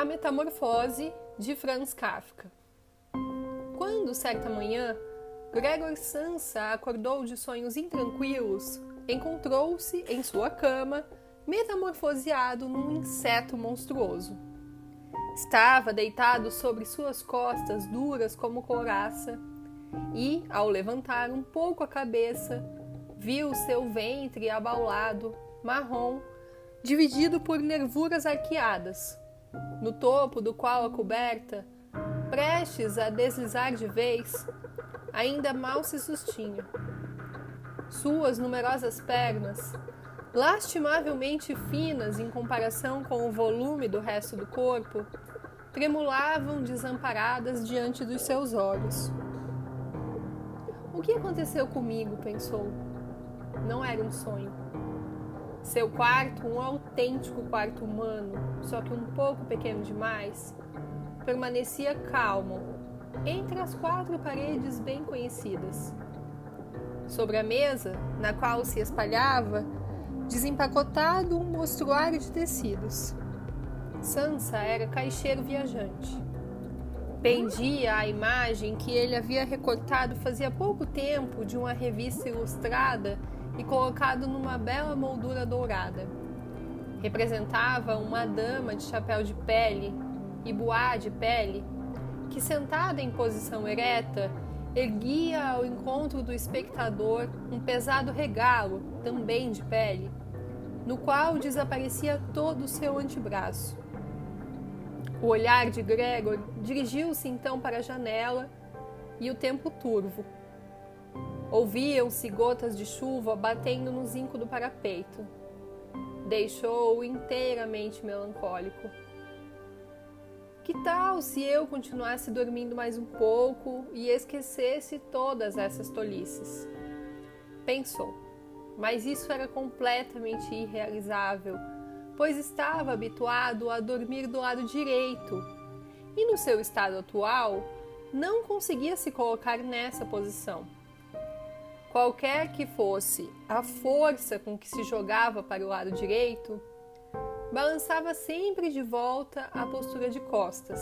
A Metamorfose de Franz Kafka. Quando, certa manhã, Gregor Sansa acordou de sonhos intranquilos, encontrou-se em sua cama, metamorfoseado num inseto monstruoso. Estava deitado sobre suas costas duras como couraça e, ao levantar um pouco a cabeça, viu seu ventre abaulado, marrom, dividido por nervuras arqueadas, no topo do qual a coberta, prestes a deslizar de vez, ainda mal se sustinha. Suas numerosas pernas, lastimavelmente finas em comparação com o volume do resto do corpo, tremulavam desamparadas diante dos seus olhos. O que aconteceu comigo? pensou. Não era um sonho. Seu quarto, um autêntico quarto humano, só que um pouco pequeno demais, permanecia calmo entre as quatro paredes bem conhecidas. Sobre a mesa, na qual se espalhava, desempacotado um mostruário de tecidos. Sansa era caixeiro viajante. Pendia a imagem que ele havia recortado fazia pouco tempo de uma revista ilustrada e colocado numa bela moldura dourada. Representava uma dama de chapéu de pele e boá de pele, que sentada em posição ereta, erguia ao encontro do espectador um pesado regalo, também de pele, no qual desaparecia todo o seu antebraço. O olhar de Gregor dirigiu-se então para a janela e o tempo turvo Ouviam-se gotas de chuva batendo no zinco do parapeito. Deixou-o inteiramente melancólico. Que tal se eu continuasse dormindo mais um pouco e esquecesse todas essas tolices? Pensou, mas isso era completamente irrealizável, pois estava habituado a dormir do lado direito e, no seu estado atual, não conseguia se colocar nessa posição. Qualquer que fosse a força com que se jogava para o lado direito, balançava sempre de volta à postura de costas.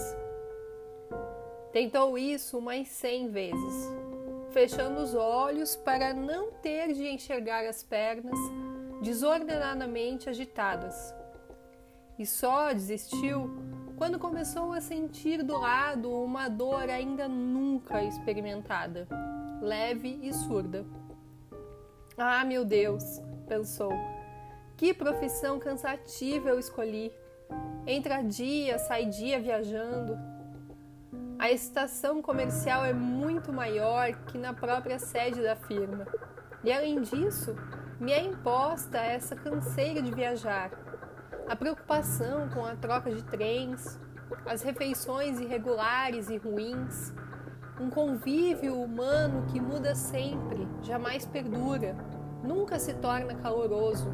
Tentou isso umas cem vezes, fechando os olhos para não ter de enxergar as pernas desordenadamente agitadas. E só desistiu quando começou a sentir do lado uma dor ainda nunca experimentada, leve e surda. Ah, meu Deus, pensou. Que profissão cansativa eu escolhi. Entra dia, sai dia viajando. A estação comercial é muito maior que na própria sede da firma. E além disso, me é imposta essa canseira de viajar. A preocupação com a troca de trens, as refeições irregulares e ruins, um convívio humano que muda sempre, jamais perdura, nunca se torna caloroso.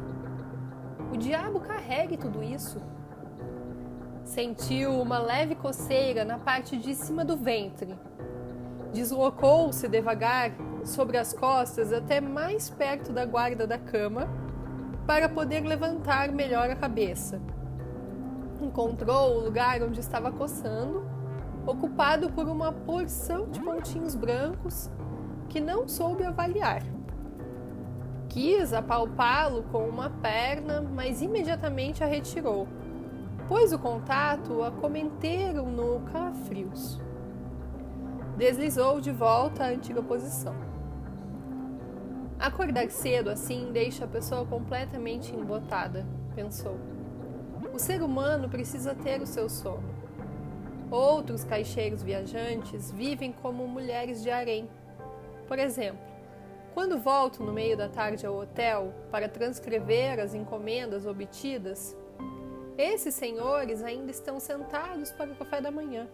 O diabo carregue tudo isso. Sentiu uma leve coceira na parte de cima do ventre. Deslocou-se devagar sobre as costas até mais perto da guarda da cama para poder levantar melhor a cabeça. Encontrou o lugar onde estava coçando ocupado por uma porção de pontinhos brancos que não soube avaliar. Quis apalpá-lo com uma perna, mas imediatamente a retirou, pois o contato a cometeram no calafrios. Deslizou de volta à antiga posição. Acordar cedo assim deixa a pessoa completamente embotada, pensou. O ser humano precisa ter o seu sono. Outros caixeiros viajantes vivem como mulheres de harém. Por exemplo, quando volto no meio da tarde ao hotel para transcrever as encomendas obtidas, esses senhores ainda estão sentados para o café da manhã.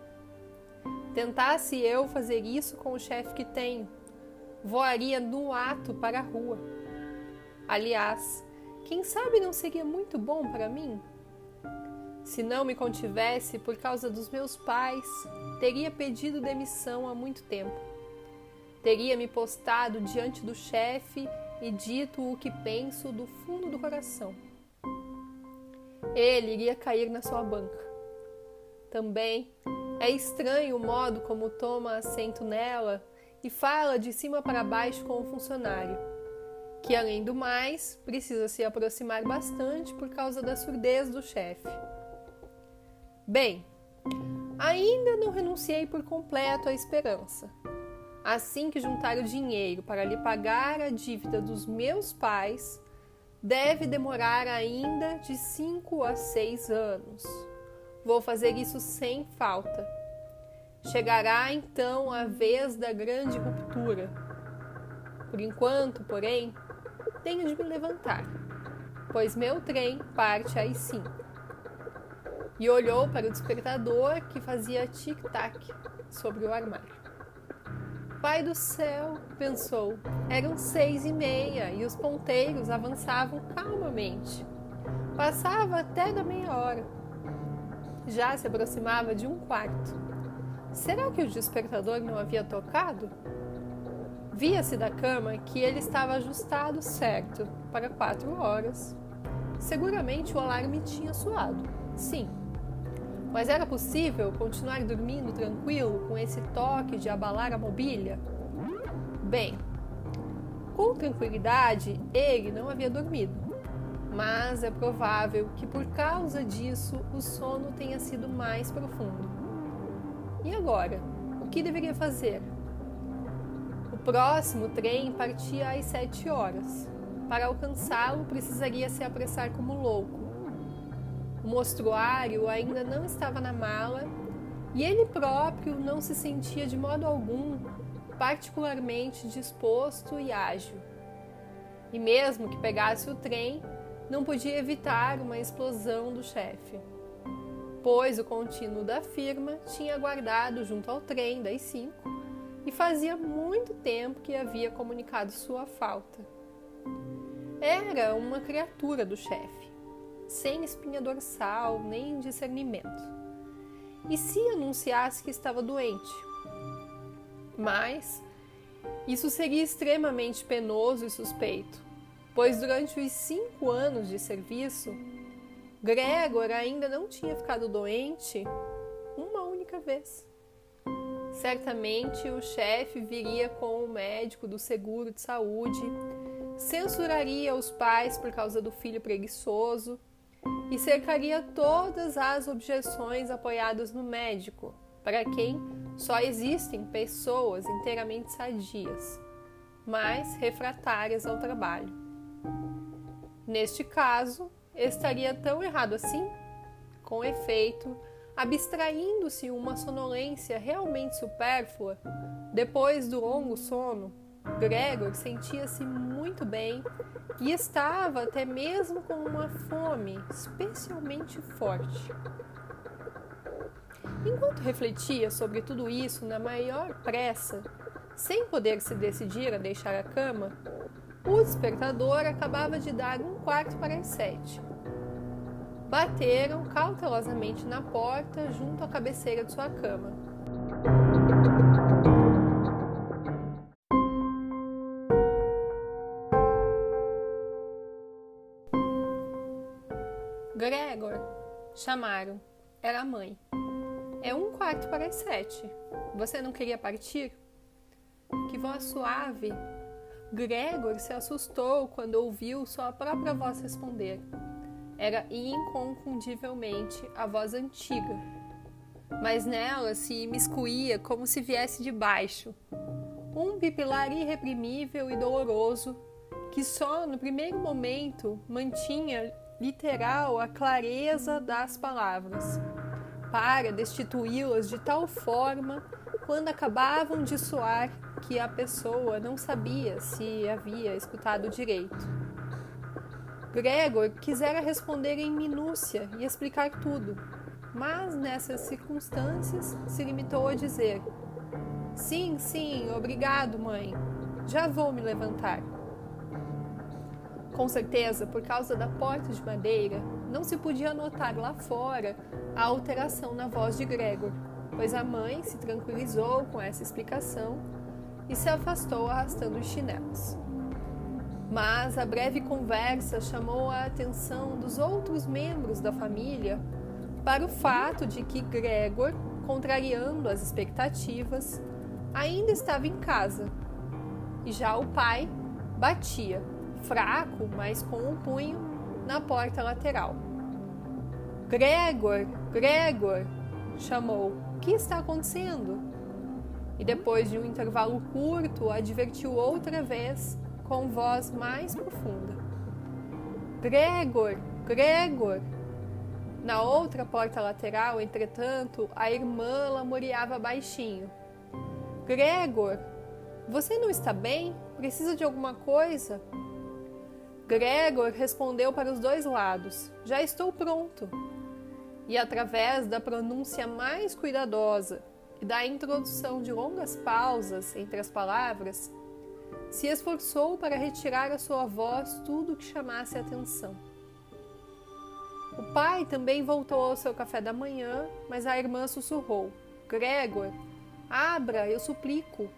Tentasse eu fazer isso com o chefe que tenho, voaria no ato para a rua. Aliás, quem sabe não seria muito bom para mim? Se não me contivesse por causa dos meus pais, teria pedido demissão há muito tempo. Teria me postado diante do chefe e dito o que penso do fundo do coração. Ele iria cair na sua banca. também, é estranho o modo como toma assento nela e fala de cima para baixo com o funcionário, que além do mais precisa se aproximar bastante por causa da surdez do chefe. Bem, ainda não renunciei por completo à esperança. Assim que juntar o dinheiro para lhe pagar a dívida dos meus pais, deve demorar ainda de cinco a seis anos. Vou fazer isso sem falta. Chegará então a vez da grande ruptura. Por enquanto, porém, tenho de me levantar, pois meu trem parte às cinco. E olhou para o despertador que fazia tic-tac sobre o armário. Pai do céu, pensou. Eram seis e meia e os ponteiros avançavam calmamente. Passava até da meia hora. Já se aproximava de um quarto. Será que o despertador não havia tocado? Via-se da cama que ele estava ajustado certo para quatro horas. Seguramente o alarme tinha soado. Sim, mas era possível continuar dormindo tranquilo com esse toque de abalar a mobília? Bem, com tranquilidade ele não havia dormido, mas é provável que por causa disso o sono tenha sido mais profundo. E agora? O que deveria fazer? O próximo trem partia às sete horas. Para alcançá-lo, precisaria se apressar como louco o mostruário ainda não estava na mala e ele próprio não se sentia de modo algum particularmente disposto e ágil. E mesmo que pegasse o trem, não podia evitar uma explosão do chefe, pois o contínuo da firma tinha aguardado junto ao trem das cinco e fazia muito tempo que havia comunicado sua falta. Era uma criatura do chefe sem espinha dorsal nem discernimento. E se anunciasse que estava doente? Mas isso seria extremamente penoso e suspeito, pois durante os cinco anos de serviço, Gregor ainda não tinha ficado doente uma única vez. Certamente o chefe viria com o médico do seguro de saúde, censuraria os pais por causa do filho preguiçoso e cercaria todas as objeções apoiadas no médico, para quem só existem pessoas inteiramente sadias, mas refratárias ao trabalho. Neste caso, estaria tão errado assim? Com efeito, abstraindo-se uma sonolência realmente supérflua, depois do longo sono, Gregor sentia-se muito bem e estava até mesmo com uma fome especialmente forte. Enquanto refletia sobre tudo isso na maior pressa, sem poder se decidir a deixar a cama, o despertador acabava de dar um quarto para as sete. Bateram cautelosamente na porta junto à cabeceira de sua cama. Gregor, chamaram. Era a mãe. É um quarto para as sete. Você não queria partir? Que voz suave. Gregor se assustou quando ouviu sua própria voz responder. Era inconfundivelmente a voz antiga, mas nela se imiscuía como se viesse de baixo. Um pipilar irreprimível e doloroso que só no primeiro momento mantinha literal a clareza das palavras, para destituí-las de tal forma quando acabavam de soar que a pessoa não sabia se havia escutado direito. Gregor quisera responder em minúcia e explicar tudo, mas nessas circunstâncias se limitou a dizer: Sim, sim, obrigado, mãe. Já vou me levantar. Com certeza, por causa da porta de madeira, não se podia notar lá fora a alteração na voz de Gregor, pois a mãe se tranquilizou com essa explicação e se afastou arrastando os chinelos. Mas a breve conversa chamou a atenção dos outros membros da família para o fato de que Gregor, contrariando as expectativas, ainda estava em casa. E já o pai batia, fraco, mas com o um punho, na porta lateral. Gregor, Gregor, chamou. O que está acontecendo? E depois de um intervalo curto, advertiu outra vez, com voz mais profunda: Gregor, Gregor. Na outra porta lateral, entretanto, a irmã lamuriava baixinho. Gregor, você não está bem? Precisa de alguma coisa? Gregor respondeu para os dois lados: Já estou pronto. E através da pronúncia mais cuidadosa e da introdução de longas pausas entre as palavras, se esforçou para retirar a sua voz tudo que chamasse atenção. O pai também voltou ao seu café da manhã, mas a irmã sussurrou: Gregor, abra, eu suplico.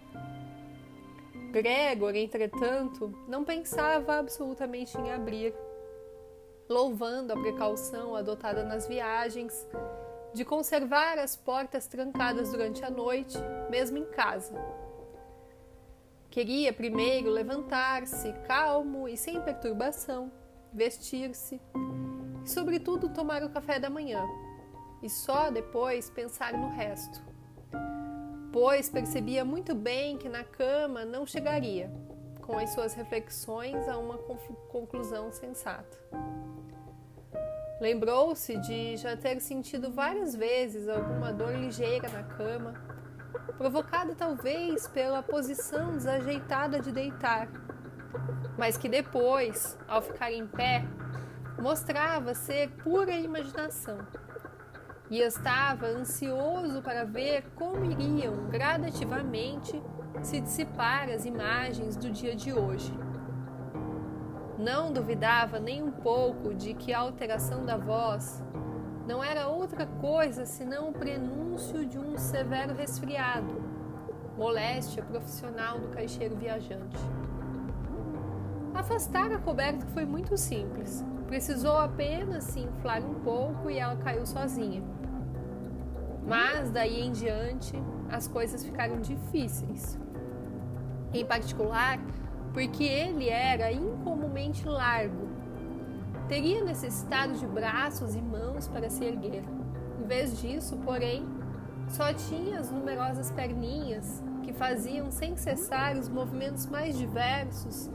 Gregor, entretanto, não pensava absolutamente em abrir, louvando a precaução adotada nas viagens de conservar as portas trancadas durante a noite, mesmo em casa. Queria primeiro levantar-se, calmo e sem perturbação, vestir-se e, sobretudo, tomar o café da manhã, e só depois pensar no resto. Pois percebia muito bem que na cama não chegaria, com as suas reflexões, a uma conclusão sensata. Lembrou-se de já ter sentido várias vezes alguma dor ligeira na cama, provocada talvez pela posição desajeitada de deitar, mas que depois, ao ficar em pé, mostrava ser pura imaginação. E estava ansioso para ver como iriam gradativamente se dissipar as imagens do dia de hoje. Não duvidava nem um pouco de que a alteração da voz não era outra coisa senão o prenúncio de um severo resfriado, moléstia profissional do caixeiro viajante. Afastar a coberta foi muito simples. Precisou apenas se inflar um pouco e ela caiu sozinha. Mas daí em diante as coisas ficaram difíceis. Em particular, porque ele era incomumente largo. Teria necessitado de braços e mãos para se erguer. Em vez disso, porém, só tinha as numerosas perninhas que faziam sem cessar os movimentos mais diversos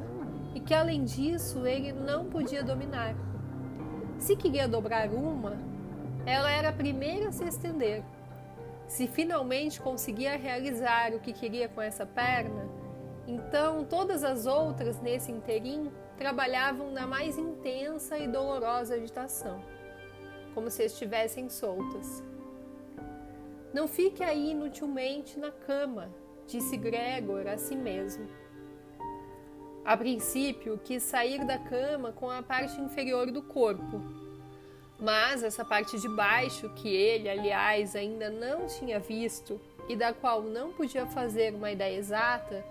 e que, além disso, ele não podia dominar. Se queria dobrar uma, ela era a primeira a se estender. Se finalmente conseguia realizar o que queria com essa perna, então, todas as outras nesse interim trabalhavam na mais intensa e dolorosa agitação, como se estivessem soltas. Não fique aí inutilmente na cama, disse Gregor a si mesmo. A princípio, quis sair da cama com a parte inferior do corpo, mas essa parte de baixo, que ele, aliás, ainda não tinha visto e da qual não podia fazer uma ideia exata,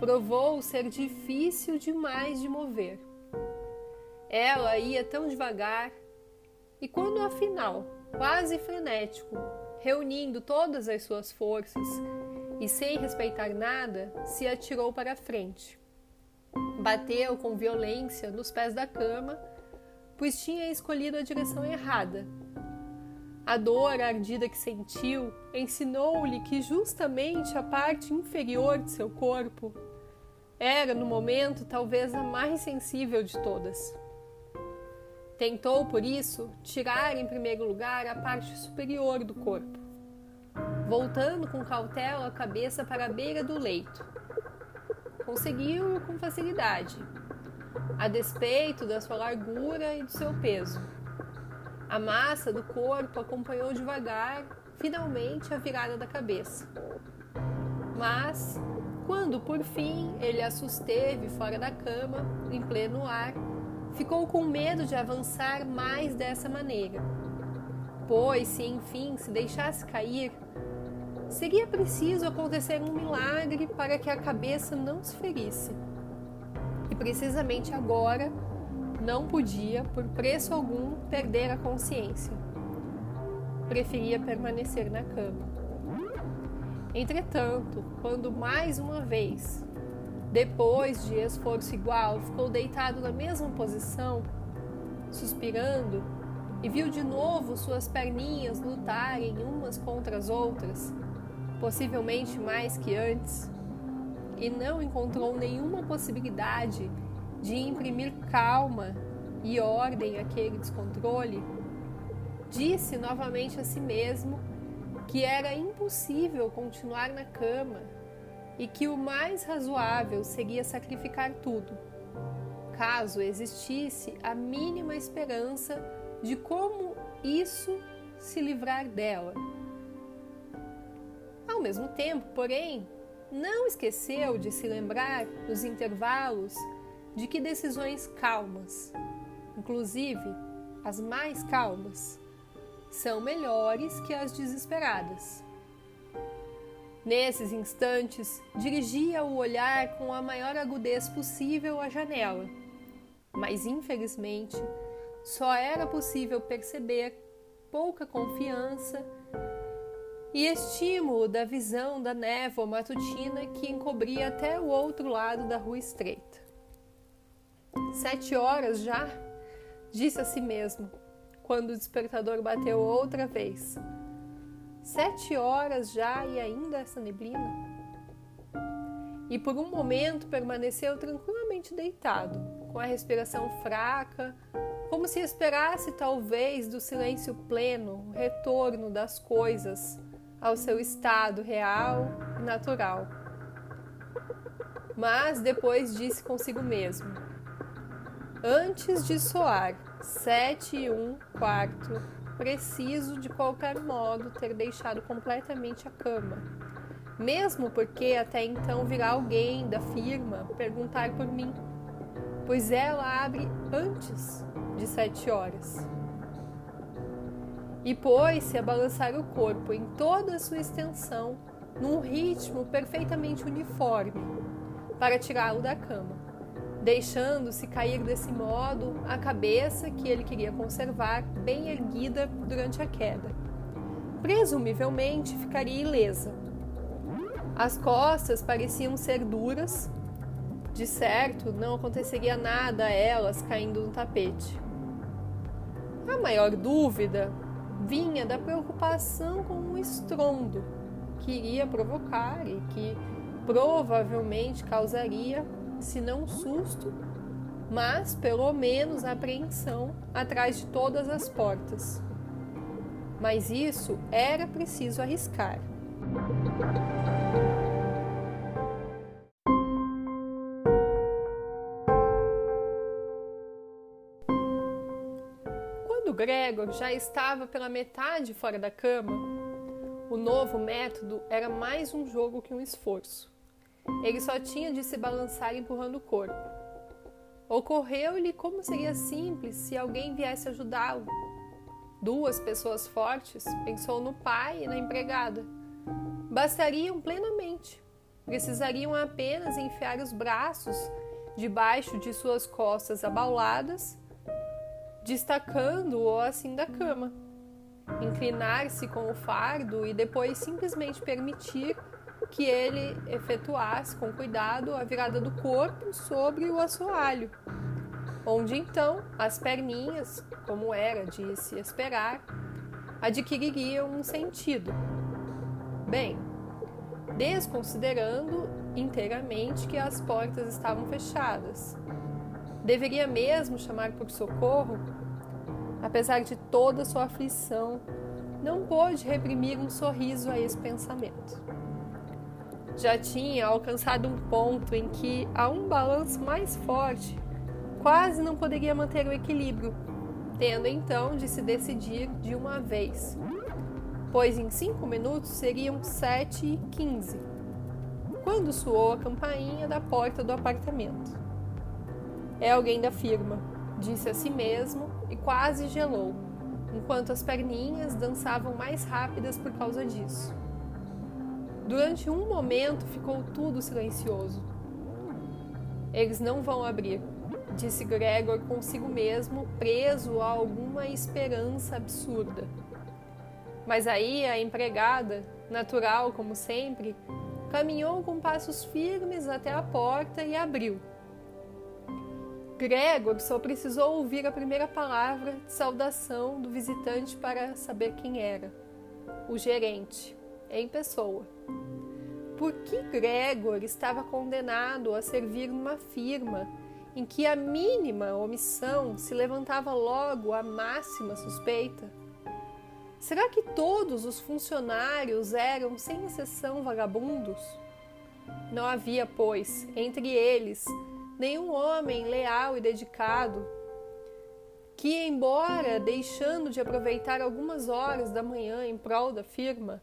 provou ser difícil demais de mover. Ela ia tão devagar e, quando afinal, quase frenético, reunindo todas as suas forças e sem respeitar nada, se atirou para a frente. Bateu com violência nos pés da cama, pois tinha escolhido a direção errada a dor ardida que sentiu ensinou-lhe que justamente a parte inferior de seu corpo era, no momento, talvez a mais sensível de todas. Tentou, por isso, tirar em primeiro lugar a parte superior do corpo, voltando com cautela a cabeça para a beira do leito. Conseguiu com facilidade, a despeito da sua largura e do seu peso a massa do corpo acompanhou devagar, finalmente, a virada da cabeça. Mas, quando por fim ele a susteve fora da cama, em pleno ar, ficou com medo de avançar mais dessa maneira. Pois, se enfim se deixasse cair, seria preciso acontecer um milagre para que a cabeça não se ferisse. E precisamente agora não podia, por preço algum, perder a consciência. preferia permanecer na cama. Entretanto, quando mais uma vez, depois de esforço igual, ficou deitado na mesma posição, suspirando, e viu de novo suas perninhas lutarem umas contra as outras, possivelmente mais que antes, e não encontrou nenhuma possibilidade de imprimir calma e ordem àquele descontrole, disse novamente a si mesmo que era impossível continuar na cama e que o mais razoável seria sacrificar tudo, caso existisse a mínima esperança de como isso se livrar dela. Mesmo tempo, porém, não esqueceu de se lembrar, nos intervalos, de que decisões calmas, inclusive as mais calmas, são melhores que as desesperadas. Nesses instantes, dirigia o olhar com a maior agudez possível à janela, mas infelizmente só era possível perceber pouca confiança e estímulo da visão da névoa matutina que encobria até o outro lado da rua estreita. Sete horas já, disse a si mesmo, quando o despertador bateu outra vez. Sete horas já e ainda essa neblina? E por um momento permaneceu tranquilamente deitado, com a respiração fraca, como se esperasse talvez do silêncio pleno o retorno das coisas ao seu estado real e natural. Mas depois disse consigo mesmo: Antes de soar sete e um quarto, preciso de qualquer modo ter deixado completamente a cama. Mesmo porque até então virá alguém da firma perguntar por mim, pois ela abre antes de sete horas e pôs-se a balançar o corpo em toda a sua extensão, num ritmo perfeitamente uniforme, para tirá-lo da cama, deixando-se cair desse modo a cabeça que ele queria conservar bem erguida durante a queda. Presumivelmente ficaria ilesa. As costas pareciam ser duras, de certo, não aconteceria nada a elas caindo no tapete. A maior dúvida vinha da preocupação com um estrondo que iria provocar e que provavelmente causaria, se não susto, mas pelo menos apreensão atrás de todas as portas. Mas isso era preciso arriscar. Gregor já estava pela metade fora da cama, o novo método era mais um jogo que um esforço. Ele só tinha de se balançar empurrando o corpo. Ocorreu-lhe como seria simples se alguém viesse ajudá-lo. Duas pessoas fortes, pensou no pai e na empregada. Bastariam plenamente. Precisariam apenas enfiar os braços debaixo de suas costas abauladas destacando-o assim da cama. Inclinar-se com o fardo e depois simplesmente permitir que ele efetuasse com cuidado a virada do corpo sobre o assoalho, onde então as perninhas, como era de se esperar, adquiririam um sentido. Bem, desconsiderando inteiramente que as portas estavam fechadas Deveria mesmo chamar por socorro? Apesar de toda sua aflição, não pôde reprimir um sorriso a esse pensamento. Já tinha alcançado um ponto em que, a um balanço mais forte, quase não poderia manter o equilíbrio, tendo então de se decidir de uma vez, pois em cinco minutos seriam sete e quinze, quando soou a campainha da porta do apartamento. É alguém da firma, disse a si mesmo e quase gelou, enquanto as perninhas dançavam mais rápidas por causa disso. Durante um momento ficou tudo silencioso. Eles não vão abrir, disse Gregor consigo mesmo, preso a alguma esperança absurda. Mas aí a empregada, natural como sempre, caminhou com passos firmes até a porta e abriu. Gregor só precisou ouvir a primeira palavra de saudação do visitante para saber quem era: o gerente, em pessoa. Por que Gregor estava condenado a servir numa firma em que a mínima omissão se levantava logo a máxima suspeita? Será que todos os funcionários eram, sem exceção, vagabundos? Não havia, pois, entre eles, nenhum homem leal e dedicado que, embora deixando de aproveitar algumas horas da manhã em prol da firma,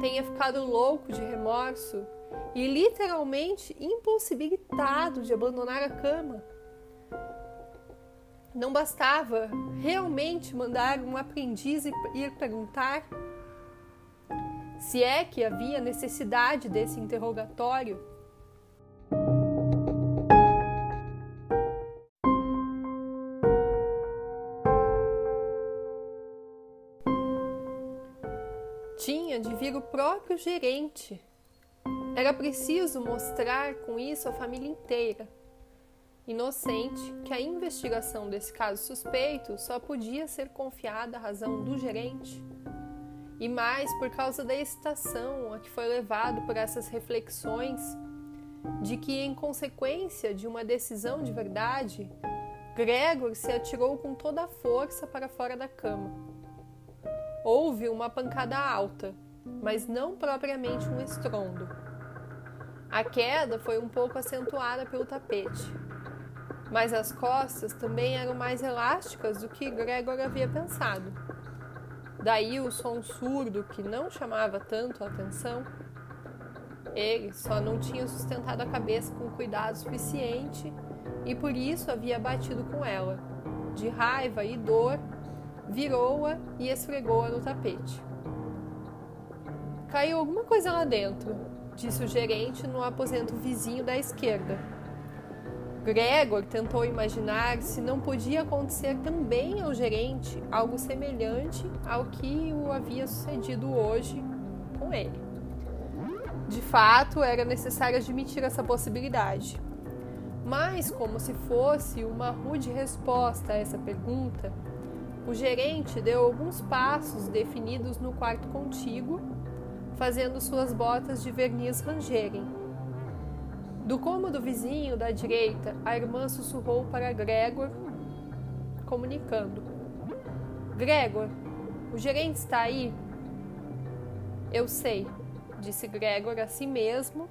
tenha ficado louco de remorso e literalmente impossibilitado de abandonar a cama. Não bastava realmente mandar um aprendiz ir perguntar se é que havia necessidade desse interrogatório. O próprio gerente. Era preciso mostrar com isso a família inteira inocente que a investigação desse caso suspeito só podia ser confiada à razão do gerente. E mais por causa da excitação a que foi levado por essas reflexões de que, em consequência de uma decisão de verdade, Gregor se atirou com toda a força para fora da cama. Houve uma pancada alta, mas não propriamente um estrondo. A queda foi um pouco acentuada pelo tapete mas as costas também eram mais elásticas do que Gregor havia pensado. Daí o som surdo que não chamava tanto a atenção. Ele só não tinha sustentado a cabeça com cuidado suficiente e por isso havia batido com ela. De raiva e dor, virou-a e esfregou-a no tapete. Caiu alguma coisa lá dentro, disse o gerente no aposento vizinho da esquerda Gregor tentou imaginar se não podia acontecer também ao gerente algo semelhante ao que o havia sucedido hoje com ele. De fato, era necessário admitir essa possibilidade. Mas, como se fosse uma rude resposta a essa pergunta, o gerente deu alguns passos definidos no quarto contíguo, fazendo suas botas de verniz rangerem do cômodo vizinho da direita, a irmã sussurrou para Gregor, comunicando: Gregor, o gerente está aí? Eu sei, disse Gregor a si mesmo,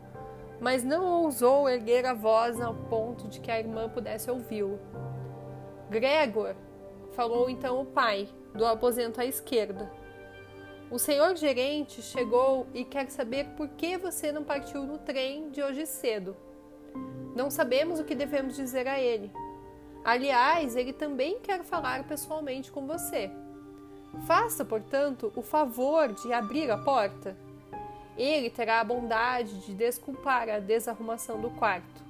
mas não ousou erguer a voz ao ponto de que a irmã pudesse ouvi-lo. Gregor, falou então o pai, do aposento à esquerda. O senhor gerente chegou e quer saber por que você não partiu no trem de hoje cedo. Não sabemos o que devemos dizer a ele. Aliás, ele também quer falar pessoalmente com você. Faça, portanto, o favor de abrir a porta. Ele terá a bondade de desculpar a desarrumação do quarto.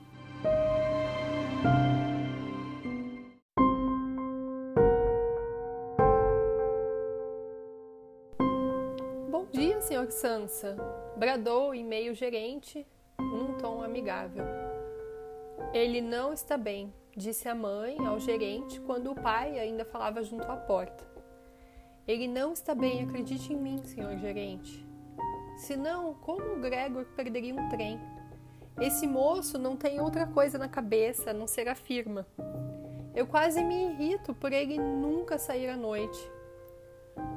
Senhor Sansa, bradou em meio gerente, num tom amigável. Ele não está bem, disse a mãe ao gerente quando o pai ainda falava junto à porta. Ele não está bem, acredite em mim, senhor gerente. Senão, como o Gregor perderia um trem? Esse moço não tem outra coisa na cabeça a não ser a firma. Eu quase me irrito por ele nunca sair à noite.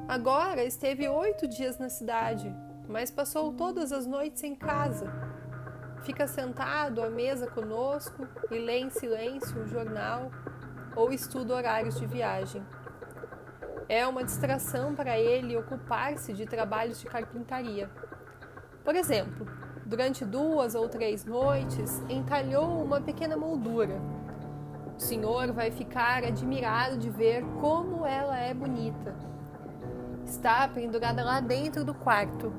Agora esteve oito dias na cidade, mas passou todas as noites em casa Fica sentado à mesa conosco e lê em silêncio um jornal ou estuda horários de viagem. É uma distração para ele ocupar-se de trabalhos de carpintaria. Por exemplo, durante duas ou três noites, entalhou uma pequena moldura. O senhor vai ficar admirado de ver como ela é bonita. Está pendurada lá dentro do quarto.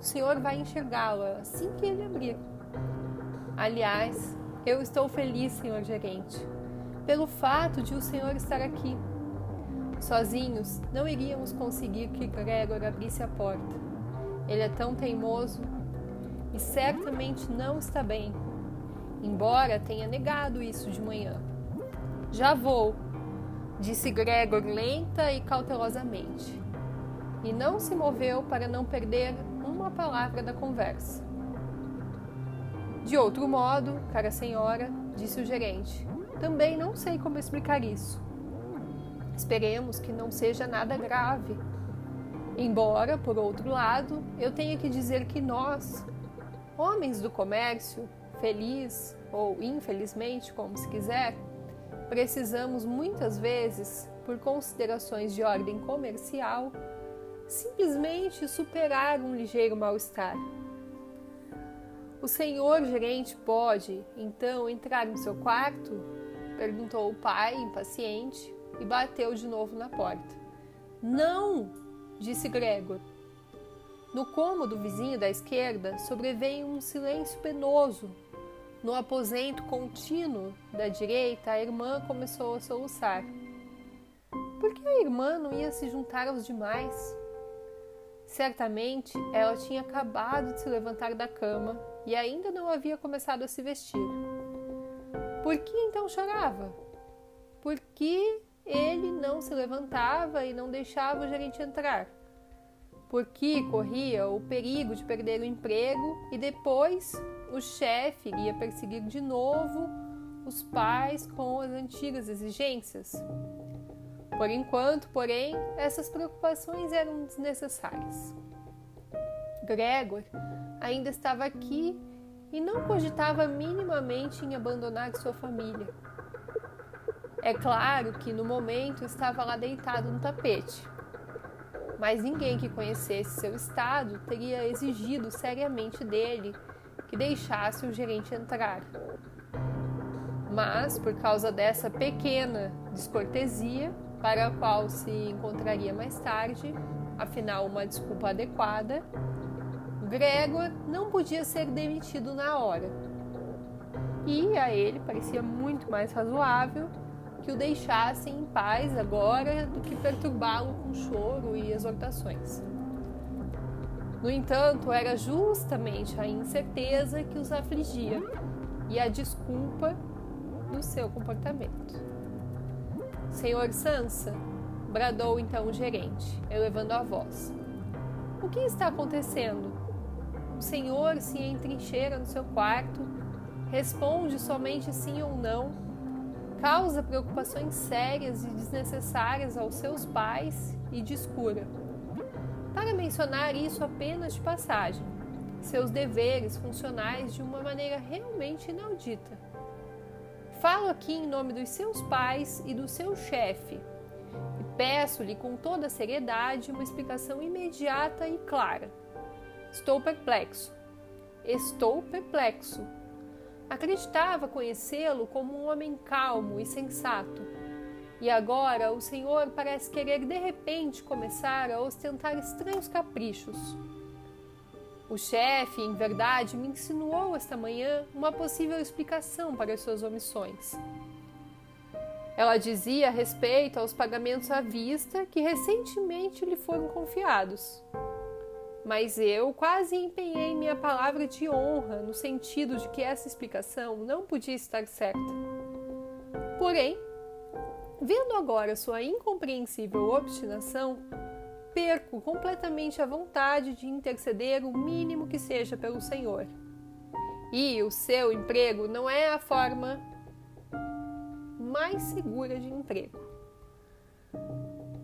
O senhor vai enxergá-la assim que ele abrir. Aliás, eu estou feliz, senhor gerente, pelo fato de o senhor estar aqui. Sozinhos, não iríamos conseguir que Gregor abrisse a porta. Ele é tão teimoso e certamente não está bem, embora tenha negado isso de manhã. Já vou, disse Gregor lenta e cautelosamente, e não se moveu para não perder uma palavra da conversa. De outro modo, cara senhora, disse o gerente, também não sei como explicar isso. Esperemos que não seja nada grave. Embora, por outro lado, eu tenha que dizer que nós, homens do comércio, feliz ou infelizmente, como se quiser, precisamos muitas vezes, por considerações de ordem comercial, simplesmente superar um ligeiro mal-estar. O senhor gerente pode, então, entrar no seu quarto? perguntou o pai, impaciente, e bateu de novo na porta. Não! disse Gregor. No cômodo vizinho da esquerda sobreveio um silêncio penoso. No aposento contínuo da direita, a irmã começou a soluçar. Por que a irmã não ia se juntar aos demais? Certamente ela tinha acabado de se levantar da cama e ainda não havia começado a se vestir. Por que então chorava? Por que ele não se levantava e não deixava o gerente entrar, porque corria o perigo de perder o emprego e depois o chefe iria perseguir de novo os pais com as antigas exigências. Por enquanto, porém, essas preocupações eram desnecessárias. Gregor ainda estava aqui e não cogitava minimamente em abandonar sua família. É claro que no momento estava lá deitado no tapete, mas ninguém que conhecesse seu estado teria exigido seriamente dele que deixasse o gerente entrar. Mas, por causa dessa pequena descortesia, para a qual se encontraria mais tarde, afinal, uma desculpa adequada, Gregor não podia ser demitido na hora. E a ele parecia muito mais razoável que o deixassem em paz agora do que perturbá-lo com choro e exortações. No entanto, era justamente a incerteza que os afligia e a desculpa do seu comportamento. Senhor Sansa, bradou então o gerente, elevando a voz. O que está acontecendo? O senhor se entrincheira no seu quarto, responde somente sim ou não causa preocupações sérias e desnecessárias aos seus pais e descura. Para mencionar isso apenas de passagem, seus deveres funcionais de uma maneira realmente inaudita. Falo aqui em nome dos seus pais e do seu chefe e peço-lhe com toda seriedade uma explicação imediata e clara. Estou perplexo. Estou perplexo Acreditava conhecê-lo como um homem calmo e sensato. E agora o Senhor parece querer de repente começar a ostentar estranhos caprichos. O chefe, em verdade, me insinuou esta manhã uma possível explicação para as suas omissões. Ela dizia a respeito aos pagamentos à vista que recentemente lhe foram confiados mas eu quase empenhei minha palavra de honra no sentido de que essa explicação não podia estar certa. Porém, vendo agora sua incompreensível obstinação, perco completamente a vontade de interceder o mínimo que seja pelo Senhor. E o seu emprego não é a forma mais segura de emprego.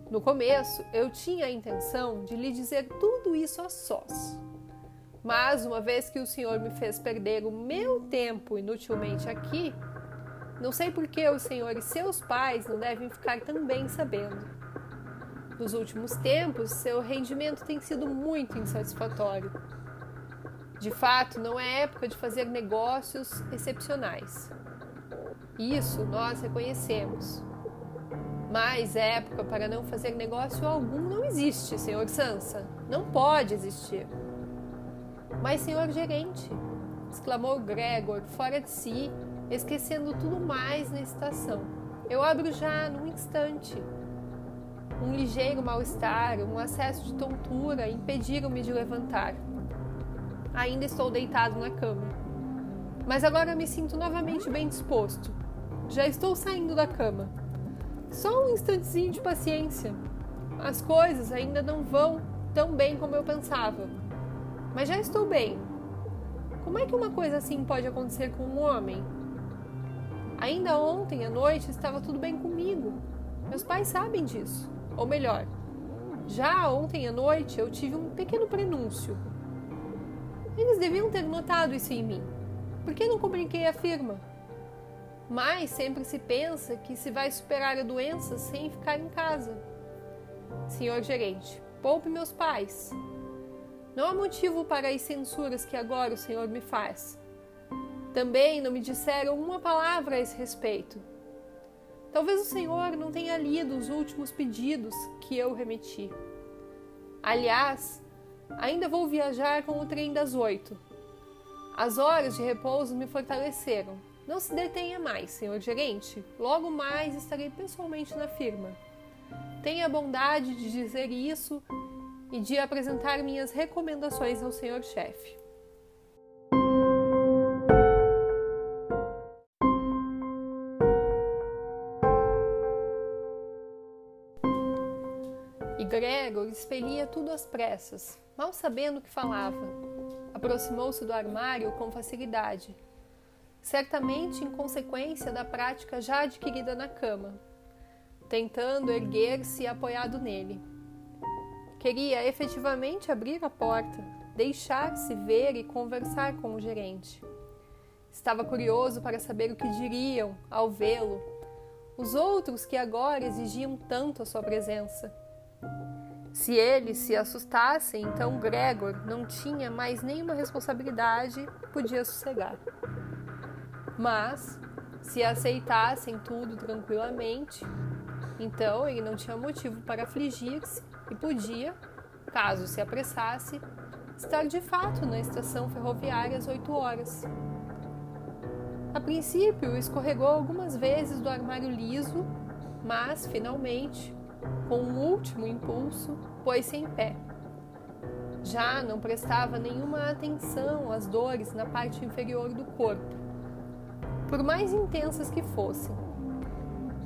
No começo, eu tinha a intenção de lhe dizer tudo isso a sós. Mas, uma vez que o Senhor me fez perder o meu tempo inutilmente aqui, não sei por que o Senhor e seus pais não devem ficar também sabendo. Nos últimos tempos, seu rendimento tem sido muito insatisfatório. De fato, não é época de fazer negócios excepcionais. Isso nós reconhecemos. Mas época para não fazer negócio algum não existe, senhor Sansa. Não pode existir. Mas, senhor gerente, exclamou Gregor, fora de si, esquecendo tudo mais na estação. Eu abro já, num instante. Um ligeiro mal-estar, um acesso de tontura impediram-me de levantar. Ainda estou deitado na cama. Mas agora me sinto novamente bem disposto. Já estou saindo da cama. Só um instantezinho de paciência. As coisas ainda não vão tão bem como eu pensava. Mas já estou bem. Como é que uma coisa assim pode acontecer com um homem? Ainda ontem à noite estava tudo bem comigo. Meus pais sabem disso. Ou melhor, já ontem à noite eu tive um pequeno prenúncio. Eles deviam ter notado isso em mim. Por que não comuniquei a firma? Mas sempre se pensa que se vai superar a doença sem ficar em casa. Senhor gerente, poupe meus pais. Não há motivo para as censuras que agora o Senhor me faz. Também não me disseram uma palavra a esse respeito. Talvez o Senhor não tenha lido os últimos pedidos que eu remeti. Aliás, ainda vou viajar com o trem das oito. As horas de repouso me fortaleceram. Não se detenha mais, senhor gerente. Logo mais estarei pessoalmente na firma. Tenha a bondade de dizer isso e de apresentar minhas recomendações ao senhor chefe. Gregor expelia tudo às pressas, mal sabendo o que falava. Aproximou-se do armário com facilidade, certamente em consequência da prática já adquirida na cama tentando erguer-se apoiado nele. Queria efetivamente abrir a porta, deixar-se ver e conversar com o gerente. Estava curioso para saber o que diriam ao vê-lo os outros que agora exigiam tanto a sua presença. Se eles se assustassem, então Gregor não tinha mais nenhuma responsabilidade, podia sossegar. Mas, se aceitassem tudo tranquilamente, então ele não tinha motivo para afligir-se e podia, caso se apressasse, estar de fato na estação ferroviária às 8 horas. A princípio, escorregou algumas vezes do armário liso, mas, finalmente, com um último impulso, pôs-se em pé. Já não prestava nenhuma atenção às dores na parte inferior do corpo, por mais intensas que fossem.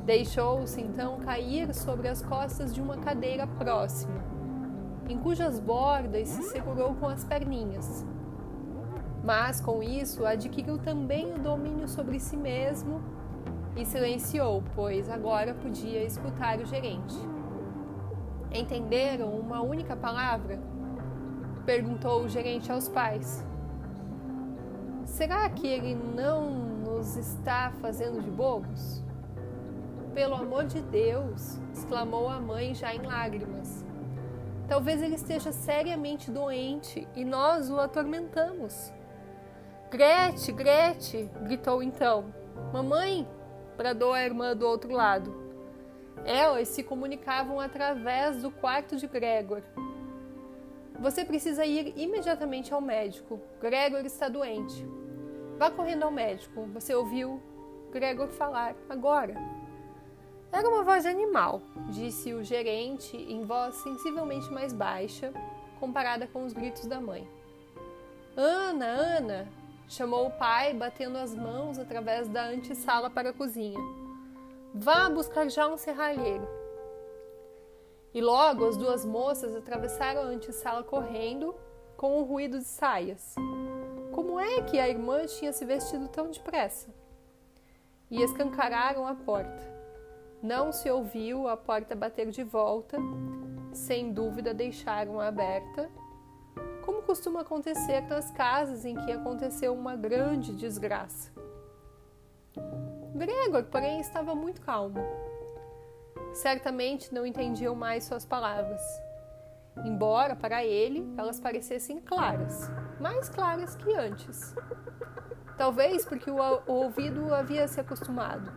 Deixou-se então cair sobre as costas de uma cadeira próxima, em cujas bordas se segurou com as perninhas. Mas com isso adquiriu também o domínio sobre si mesmo e silenciou, pois agora podia escutar o gerente. Entenderam uma única palavra? Perguntou o gerente aos pais. Será que ele não nos está fazendo de bobos? Pelo amor de Deus! exclamou a mãe já em lágrimas. Talvez ele esteja seriamente doente e nós o atormentamos. Grete, Grete! gritou então. Mamãe! Bradou a irmã do outro lado. Elas se comunicavam através do quarto de Gregor. Você precisa ir imediatamente ao médico. Gregor está doente. Vá correndo ao médico. Você ouviu Gregor falar agora. Era uma voz animal, disse o gerente em voz sensivelmente mais baixa, comparada com os gritos da mãe. Ana, Ana! Chamou o pai, batendo as mãos através da antessala para a cozinha. Vá buscar já um serralheiro. E logo as duas moças atravessaram a antessala correndo, com um ruído de saias. Como é que a irmã tinha se vestido tão depressa? E escancararam a porta. Não se ouviu a porta bater de volta, sem dúvida deixaram-a aberta, como costuma acontecer nas casas em que aconteceu uma grande desgraça. Gregor, porém, estava muito calmo. Certamente não entendiam mais suas palavras, embora para ele elas parecessem claras, mais claras que antes. Talvez porque o, ouvido havia se acostumado.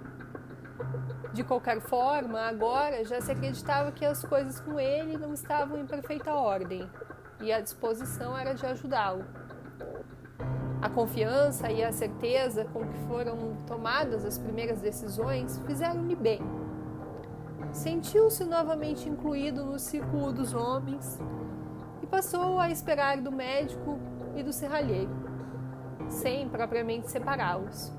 De qualquer forma, agora já se acreditava que as coisas com ele não estavam em perfeita ordem e a disposição era de ajudá-lo. A confiança e a certeza com que foram tomadas as primeiras decisões fizeram-lhe bem. sentiu-se novamente incluído no círculo dos homens e passou a esperar do médico e do serralheiro, sem propriamente separá-los.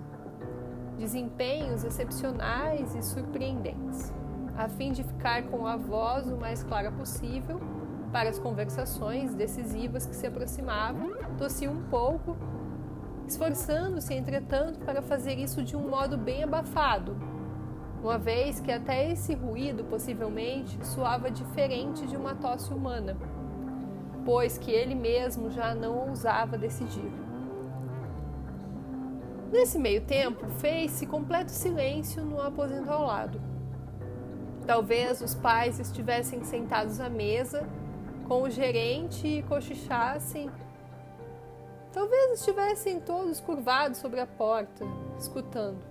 Desempenhos excepcionais e surpreendentes, a fim de ficar com a voz o mais clara possível para as conversações decisivas que se aproximavam, tossia um pouco, esforçando-se, entretanto, para fazer isso de um modo bem abafado, uma vez que até esse ruído possivelmente soava diferente de uma tosse humana, pois que ele mesmo já não ousava decidir. Nesse meio tempo, fez-se completo silêncio no aposento ao lado. Talvez os pais estivessem sentados à mesa com o gerente e cochichassem. Talvez estivessem todos curvados sobre a porta, escutando.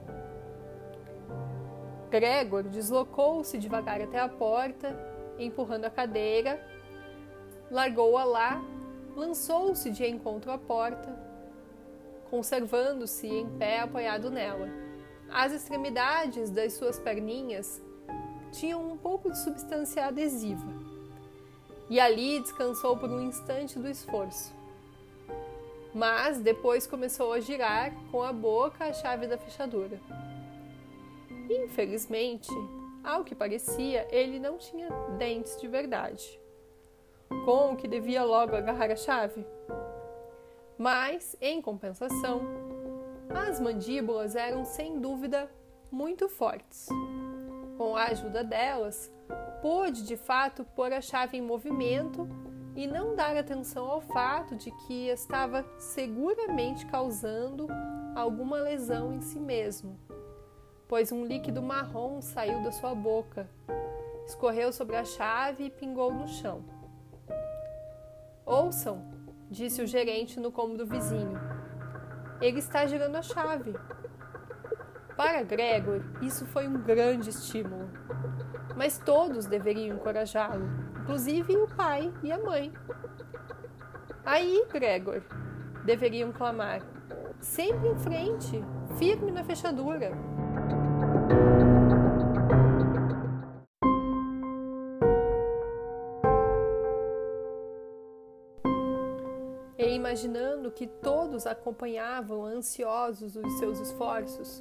Gregor deslocou-se devagar até a porta, empurrando a cadeira, largou-a lá, lançou-se de encontro à porta, conservando-se em pé apoiado nela. As extremidades das suas perninhas tinham um pouco de substância adesiva, e ali descansou por um instante do esforço. Mas depois começou a girar com a boca a chave da fechadura. Infelizmente, ao que parecia, ele não tinha dentes de verdade, com o que devia logo agarrar a chave. Mas, em compensação, as mandíbulas eram sem dúvida muito fortes. Com a ajuda delas, pôde de fato pôr a chave em movimento e não dar atenção ao fato de que estava seguramente causando alguma lesão em si mesmo, pois um líquido marrom saiu da sua boca, escorreu sobre a chave e pingou no chão. Ouçam, disse o gerente no cômodo vizinho. Ele está girando a chave. Para Gregor, isso foi um grande estímulo. Mas todos deveriam encorajá-lo, inclusive o pai e a mãe. Aí, Gregor, deveriam clamar, sempre em frente, firme na fechadura. E imaginando que todos acompanhavam ansiosos os seus esforços,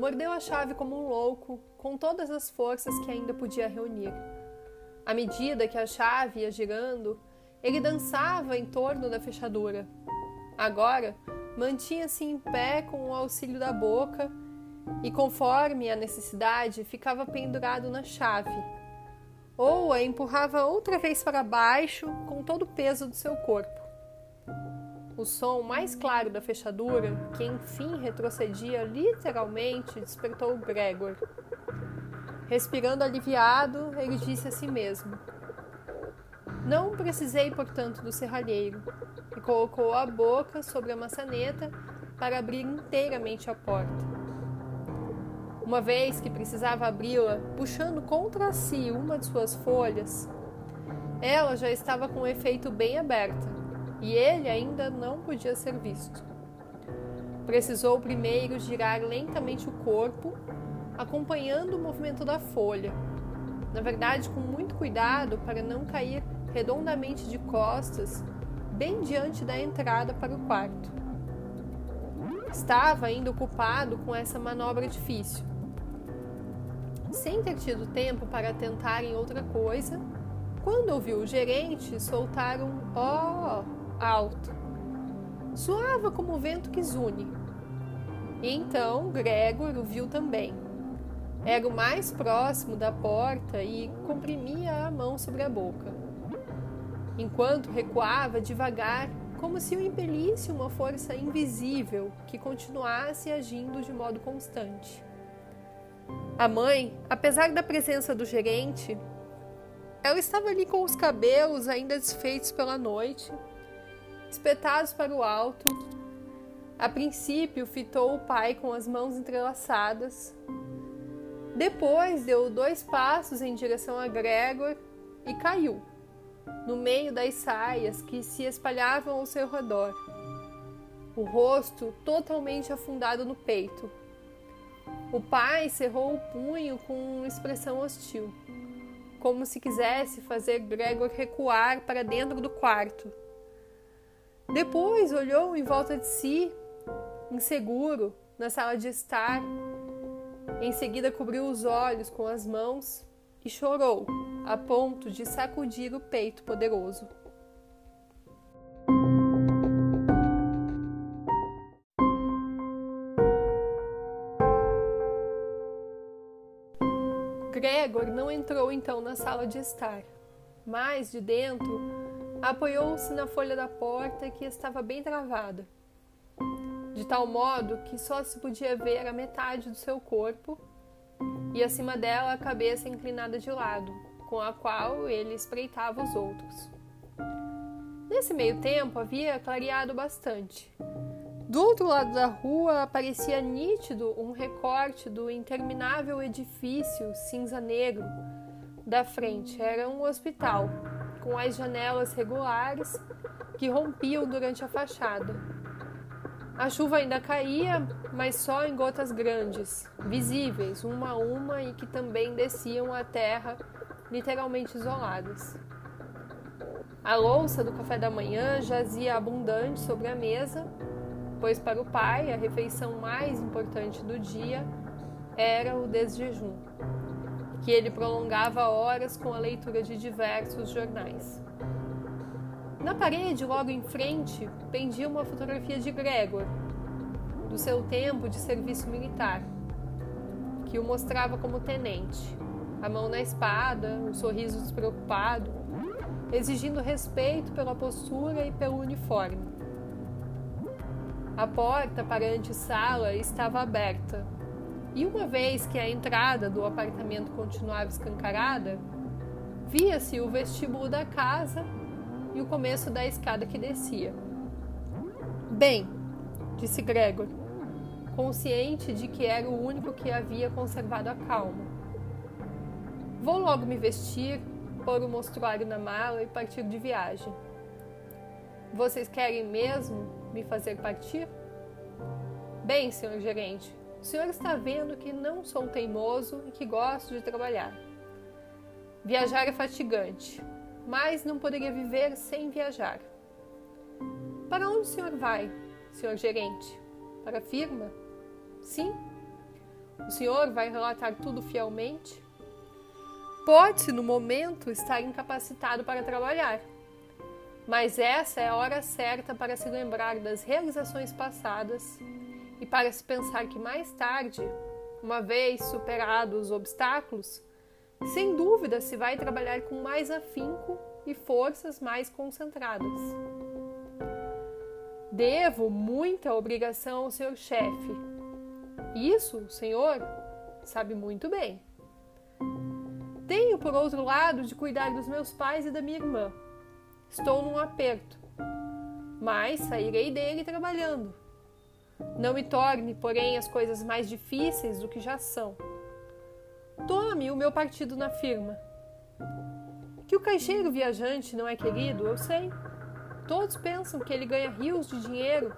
mordeu a chave como um louco, com todas as forças que ainda podia reunir. À medida que a chave ia girando, ele dançava em torno da fechadura. Agora, mantinha-se em pé com o auxílio da boca e, conforme a necessidade, ficava pendurado na chave. Ou a empurrava outra vez para baixo com todo o peso do seu corpo. O som mais claro da fechadura, que enfim retrocedia literalmente, despertou Gregor. Respirando aliviado, ele disse a si mesmo: Não precisei, portanto, do serralheiro, e colocou a boca sobre a maçaneta para abrir inteiramente a porta. Uma vez que precisava abri-la, puxando contra si uma de suas folhas, ela já estava com o efeito bem aberta e ele ainda não podia ser visto. Precisou primeiro girar lentamente o corpo, acompanhando o movimento da folha, na verdade com muito cuidado para não cair redondamente de costas, bem diante da entrada para o quarto. Estava ainda ocupado com essa manobra difícil. Sem ter tido tempo para tentar em outra coisa, quando ouviu o gerente soltar um oh! Alto. Soava como o vento que zune. E então Gregor o viu também. Era o mais próximo da porta e comprimia a mão sobre a boca. Enquanto recuava devagar, como se o impelisse uma força invisível que continuasse agindo de modo constante. A mãe, apesar da presença do gerente, ela estava ali com os cabelos ainda desfeitos pela noite espetados para o alto. A princípio, fitou o pai com as mãos entrelaçadas. Depois, deu dois passos em direção a Gregor e caiu, no meio das saias que se espalhavam ao seu redor, o rosto totalmente afundado no peito. O pai cerrou o punho com expressão hostil. como se quisesse fazer Gregor recuar para dentro do quarto. Depois olhou em volta de si, inseguro, na sala de estar. Em seguida cobriu os olhos com as mãos e chorou, a ponto de sacudir o peito poderoso. Gregor não entrou então na sala de estar, mas de dentro apoiou-se na folha da porta que estava bem travada, de tal modo que só se podia ver a metade do seu corpo e acima dela a cabeça inclinada de lado, com a qual ele espreitava os outros. Nesse meio tempo havia clareado bastante, do outro lado da rua aparecia nítido um recorte do interminável edifício cinza-negro da frente. Era um hospital, com as janelas regulares que rompiam durante a fachada. A chuva ainda caía, mas só em gotas grandes, visíveis uma a uma e que também desciam à terra, literalmente isoladas. A louça do café da manhã jazia abundante sobre a mesa pois para o pai a refeição mais importante do dia era o desjejum, que ele prolongava horas com a leitura de diversos jornais. Na parede, logo em frente, pendia uma fotografia de Gregor, do seu tempo de serviço militar, que o mostrava como tenente, a mão na espada, um sorriso despreocupado, exigindo respeito pela postura e pelo uniforme. A porta para a antessala estava aberta, e uma vez que a entrada do apartamento continuava escancarada, via-se o vestíbulo da casa e o começo da escada que descia. Bem, disse Gregor, consciente de que era o único que havia conservado a calma. Vou logo me vestir, pôr o mostruário na mala e partir de viagem. Vocês querem mesmo me fazer partir? Bem, senhor gerente, o senhor está vendo que não sou teimoso e que gosto de trabalhar. Viajar é fatigante, mas não poderia viver sem viajar. Para onde o senhor vai, senhor gerente? Para a firma? Sim. O senhor vai relatar tudo fielmente? Pode-se, no momento, estar incapacitado para trabalhar mas essa é a hora certa para se lembrar das realizações passadas e para se pensar que mais tarde, uma vez superados os obstáculos, sem dúvida se vai trabalhar com mais afinco e forças mais concentradas. Devo muita obrigação ao seu chefe. Isso o senhor sabe muito bem. Tenho, por outro lado, de cuidar dos meus pais e da minha irmã Estou num aperto, mas sairei dele trabalhando. Não me torne, porém, as coisas mais difíceis do que já são. Tome o meu partido na firma. Que o caixeiro viajante não é querido, eu sei. Todos pensam que ele ganha rios de dinheiro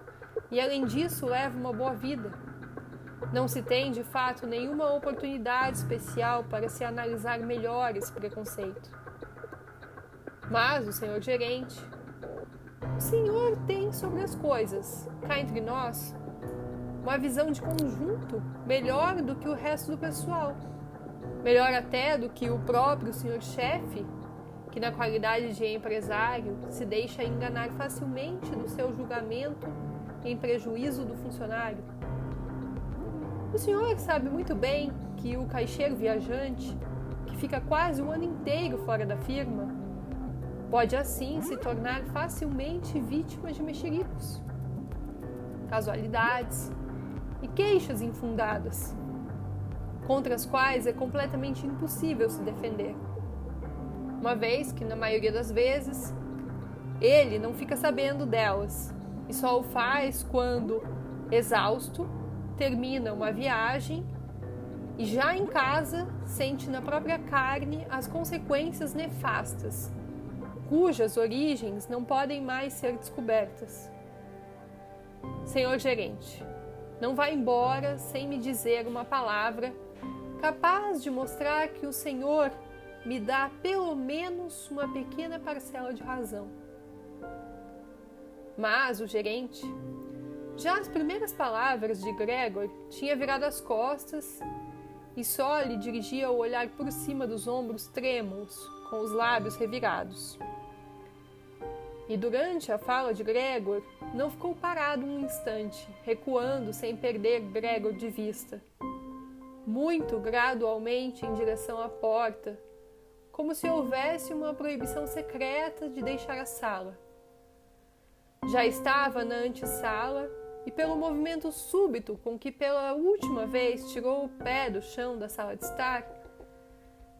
e, além disso, leva uma boa vida. Não se tem, de fato, nenhuma oportunidade especial para se analisar melhor esse preconceito. Mas o senhor gerente, o senhor tem sobre as coisas, cá entre nós, uma visão de conjunto melhor do que o resto do pessoal. Melhor até do que o próprio senhor chefe, que na qualidade de empresário se deixa enganar facilmente no seu julgamento em prejuízo do funcionário. O senhor sabe muito bem que o caixeiro viajante, que fica quase um ano inteiro fora da firma, pode assim se tornar facilmente vítima de mexericos, casualidades e queixas infundadas, contra as quais é completamente impossível se defender. Uma vez que, na maioria das vezes, ele não fica sabendo delas e só o faz quando, exausto, termina uma viagem e já em casa sente na própria carne as consequências nefastas cujas origens não podem mais ser descobertas. Senhor gerente, não vá embora sem me dizer uma palavra capaz de mostrar que o Senhor me dá pelo menos uma pequena parcela de razão. Mas o gerente, já as primeiras palavras de Gregor, tinha virado as costas e só lhe dirigia o olhar por cima dos ombros trêmulos, com os lábios revirados. E durante a fala de Gregor, não ficou parado um instante, recuando sem perder Gregor de vista. Muito gradualmente em direção à porta, como se houvesse uma proibição secreta de deixar a sala. Já estava na antessala e, pelo movimento súbito com que pela última vez tirou o pé do chão da sala de estar,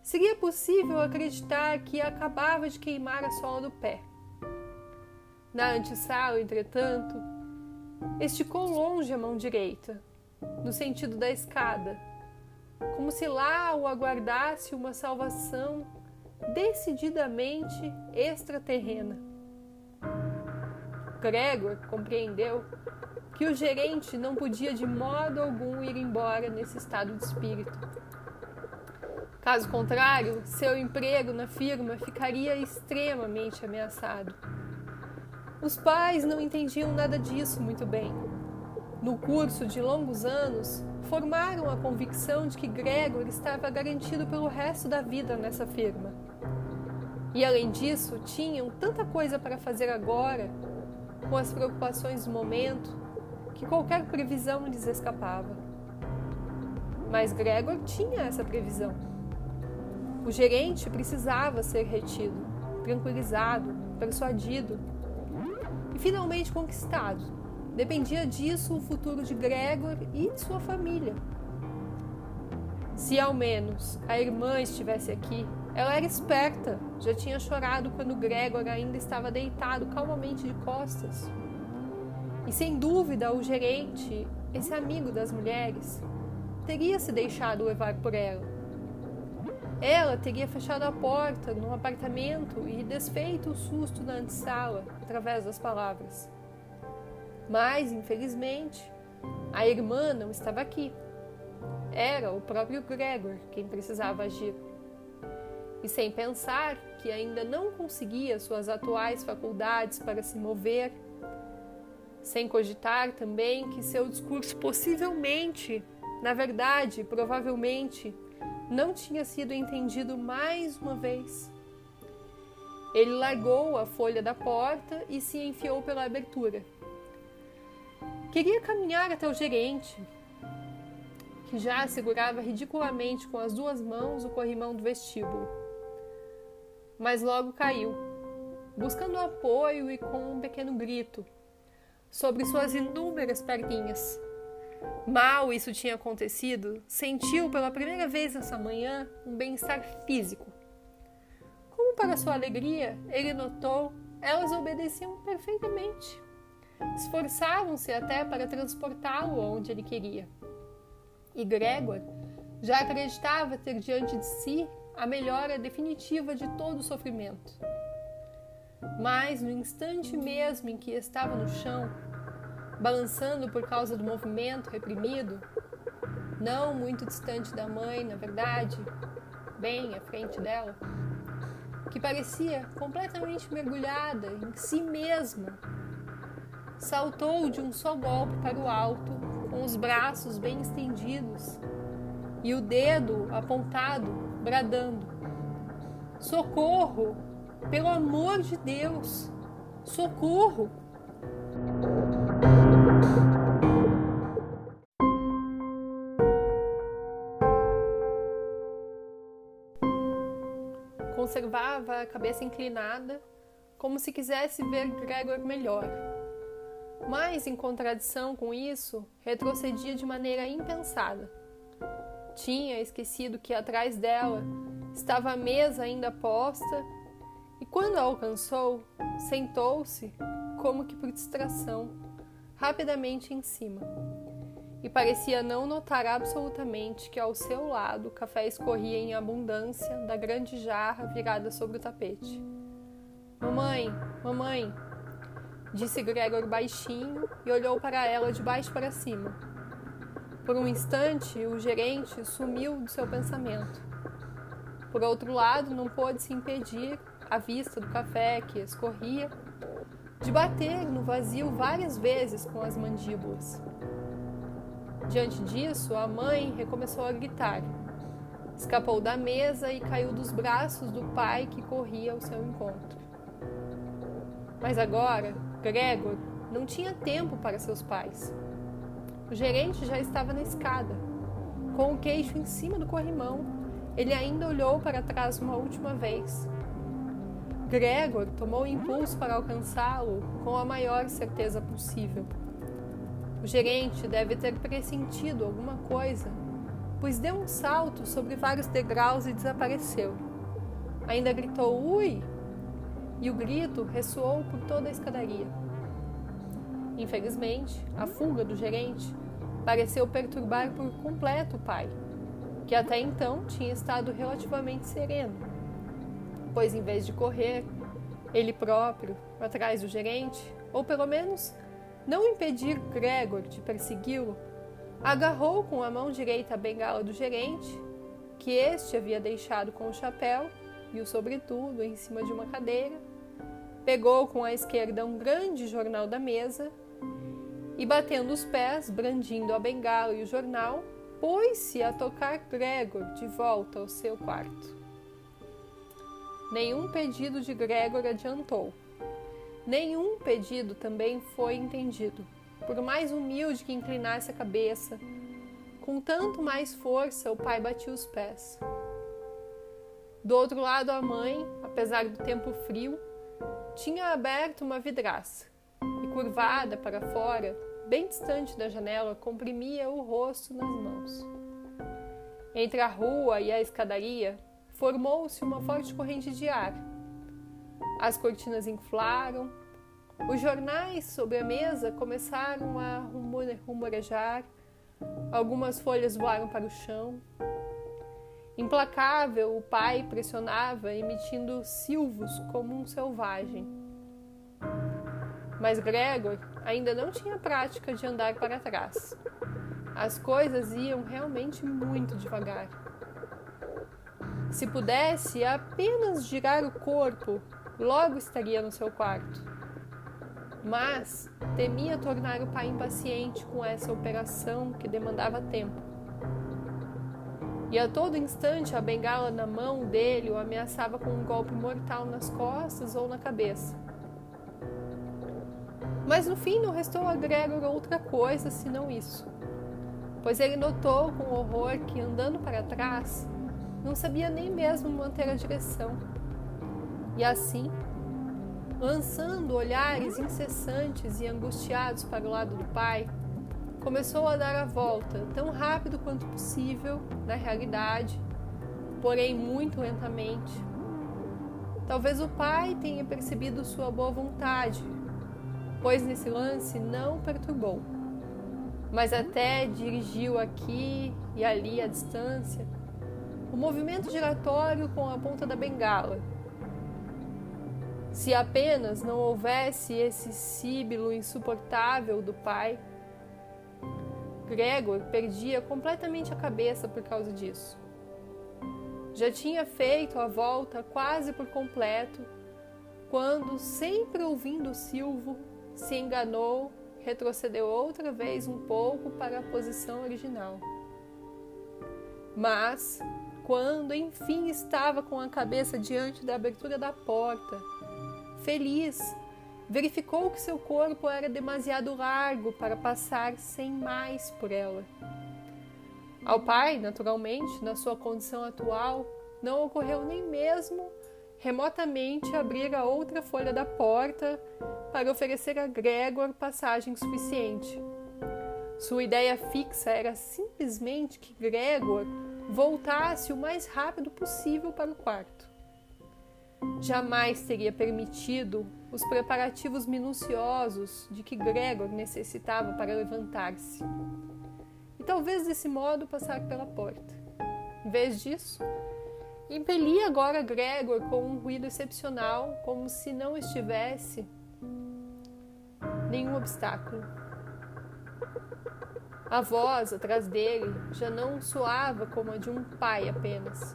seria possível acreditar que acabava de queimar a sola do pé. Na antessala, entretanto, esticou longe a mão direita, no sentido da escada, como se lá o aguardasse uma salvação decididamente extraterrena. Gregor compreendeu que o gerente não podia de modo algum ir embora nesse estado de espírito. Caso contrário, seu emprego na firma ficaria extremamente ameaçado. Os pais não entendiam nada disso muito bem. No curso de longos anos, formaram a convicção de que Gregor estava garantido pelo resto da vida nessa firma. E além disso, tinham tanta coisa para fazer agora, com as preocupações do momento, que qualquer previsão lhes escapava. Mas Gregor tinha essa previsão. O gerente precisava ser retido, tranquilizado, persuadido e finalmente conquistado. Dependia disso o futuro de Gregor e sua família. Se ao menos a irmã estivesse aqui, ela era esperta, já tinha chorado quando Gregor ainda estava deitado calmamente de costas. E sem dúvida o gerente, esse amigo das mulheres, teria se deixado levar por ela. Ela teria fechado a porta no apartamento e desfeito o susto na antessala através das palavras. Mas, infelizmente, a irmã não estava aqui. Era o próprio Gregor quem precisava agir e sem pensar que ainda não conseguia suas atuais faculdades para se mover, sem cogitar também que seu discurso possivelmente, na verdade, provavelmente, não tinha sido entendido mais uma vez. Ele largou a folha da porta e se enfiou pela abertura. Queria caminhar até o gerente, que já segurava ridiculamente com as duas mãos o corrimão do vestíbulo mas logo caiu, buscando apoio e com um pequeno grito sobre suas inúmeras perninhas. Mal isso tinha acontecido, sentiu pela primeira vez nessa manhã um bem-estar físico. Como para sua alegria, ele notou, elas obedeciam perfeitamente. Esforçavam-se até para transportá-lo onde ele queria. E Gregor já acreditava ter diante de si a melhora definitiva de todo o sofrimento. Mas no instante mesmo em que estava no chão, balançando por causa do movimento reprimido, não muito distante da mãe, na verdade, bem à frente dela, que parecia completamente mergulhada em si mesma, saltou de um só golpe para o alto, com os braços bem estendidos e o dedo apontado bradando: Socorro! Pelo amor de Deus! Socorro! Conservava a cabeça inclinada, como se quisesse ver Gregor melhor. Mas, em contradição com isso, retrocedia de maneira impensada tinha esquecido que atrás dela estava a mesa ainda posta e, quando a alcançou, sentou-se, como que por distração, rapidamente em cima. E parecia não notar absolutamente que ao seu lado o café escorria em abundância da grande jarra virada sobre o tapete. Mamãe, mamãe, disse Gregor baixinho e olhou para ela de baixo para cima por um instante, o gerente sumiu do seu pensamento. Por outro lado, não pôde se impedir, à vista do café que escorria, de bater no vazio várias vezes com as mandíbulas. Diante disso, a mãe recomeçou a gritar. Escapou da mesa e caiu dos braços do pai que corria ao seu encontro. Mas agora, Gregor não tinha tempo para seus pais. O gerente já estava na escada. Com o queixo em cima do corrimão, ele ainda olhou para trás uma última vez. Gregor tomou o impulso para alcançá-lo com a maior certeza possível. O gerente deve ter pressentido alguma coisa, pois deu um salto sobre vários degraus e desapareceu. Ainda gritou ui! E o grito ressoou por toda a escadaria. Infelizmente, a fuga do gerente pareceu perturbar por completo o pai, que até então tinha estado relativamente sereno, pois em vez de correr, ele próprio, atrás do gerente, ou pelo menos não impedir Gregor de persegui-lo, agarrou com a mão direita a bengala do gerente, que este havia deixado com o chapéu e o sobretudo em cima de uma cadeira, pegou com a esquerda um grande jornal da mesa e, batendo os pés, brandindo a bengala e o jornal, pôs-se a tocar Gregor de volta ao seu quarto. Nenhum pedido de Gregor adiantou. Nenhum pedido também foi entendido, por mais humilde que inclinasse a cabeça. Com tanto mais força, o pai batia os pés. Do outro lado, a mãe, apesar do tempo frio, tinha aberto uma vidraça e, curvada para fora, bem distante da janela, comprimia o rosto nas mãos. Entre a rua e a escadaria, formou-se uma forte corrente de ar as cortinas inflaram, os jornais sobre a mesa começaram a rumorejar, algumas folhas voaram para o chão. Implacável, o pai pressionava, emitindo silvos como um selvagem. Mas Gregor ainda não tinha prática de andar para trás. As coisas iam realmente muito devagar. Se pudesse apenas girar o corpo logo estaria no seu quarto. Mas temia tornar o pai impaciente com essa operação que demandava tempo. E a todo instante a bengala na mão dele o ameaçava com um golpe mortal nas costas ou na cabeça. Mas no fim não restou a Gregor outra coisa senão isso, pois ele notou com horror que, andando para trás, não sabia nem mesmo manter a direção e assim, lançando olhares incessantes e angustiados para o lado do pai, começou a dar a volta tão rápido quanto possível, na realidade, porém muito lentamente. Talvez o pai tenha percebido sua boa vontade, pois nesse lance não perturbou, mas até dirigiu aqui e ali à distância o movimento giratório com a ponta da bengala se apenas não houvesse esse síbilo insuportável do pai, Gregor perdia completamente a cabeça por causa disso. Já tinha feito a volta quase por completo, quando, sempre ouvindo o silvo, se enganou, retrocedeu outra vez um pouco para a posição original. Mas, quando enfim estava com a cabeça diante da abertura da porta, Feliz, verificou que seu corpo era demasiado largo para passar sem mais por ela. Ao pai, naturalmente, na sua condição atual, não ocorreu nem mesmo remotamente abrir a outra folha da porta para oferecer a Gregor passagem suficiente. Sua ideia fixa era simplesmente que Gregor voltasse o mais rápido possível para o quarto jamais teria permitido os preparativos minuciosos de que Gregor necessitava para levantar-se. E talvez desse modo passar pela porta. Em vez disso, impelia agora Gregor com um ruído excepcional, como se não estivesse nenhum obstáculo. A voz atrás dele já não soava como a de um pai apenas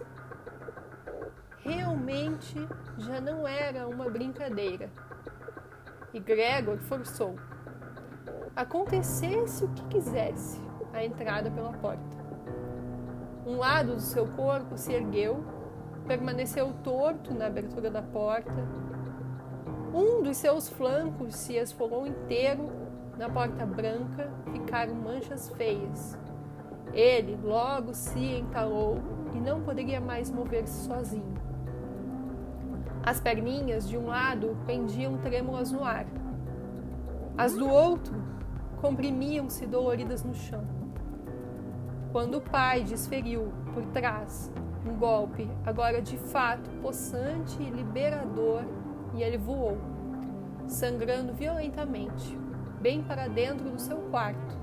realmente já não era uma brincadeira. E Gregor forçou. Acontecesse o que quisesse, a entrada pela porta. Um lado do seu corpo se ergueu, permaneceu torto na abertura da porta. Um dos seus flancos se esfolou inteiro na porta branca, ficaram manchas feias. Ele logo se entalou e não poderia mais mover-se sozinho. As perninhas de um lado pendiam trêmulas no ar. As do outro comprimiam-se doloridas no chão. Quando o pai desferiu por trás um golpe, agora de fato possante e liberador, e ele voou, sangrando violentamente, bem para dentro do seu quarto.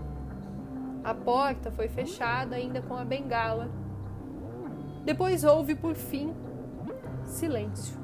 A porta foi fechada ainda com a bengala. Depois houve, por fim, silêncio.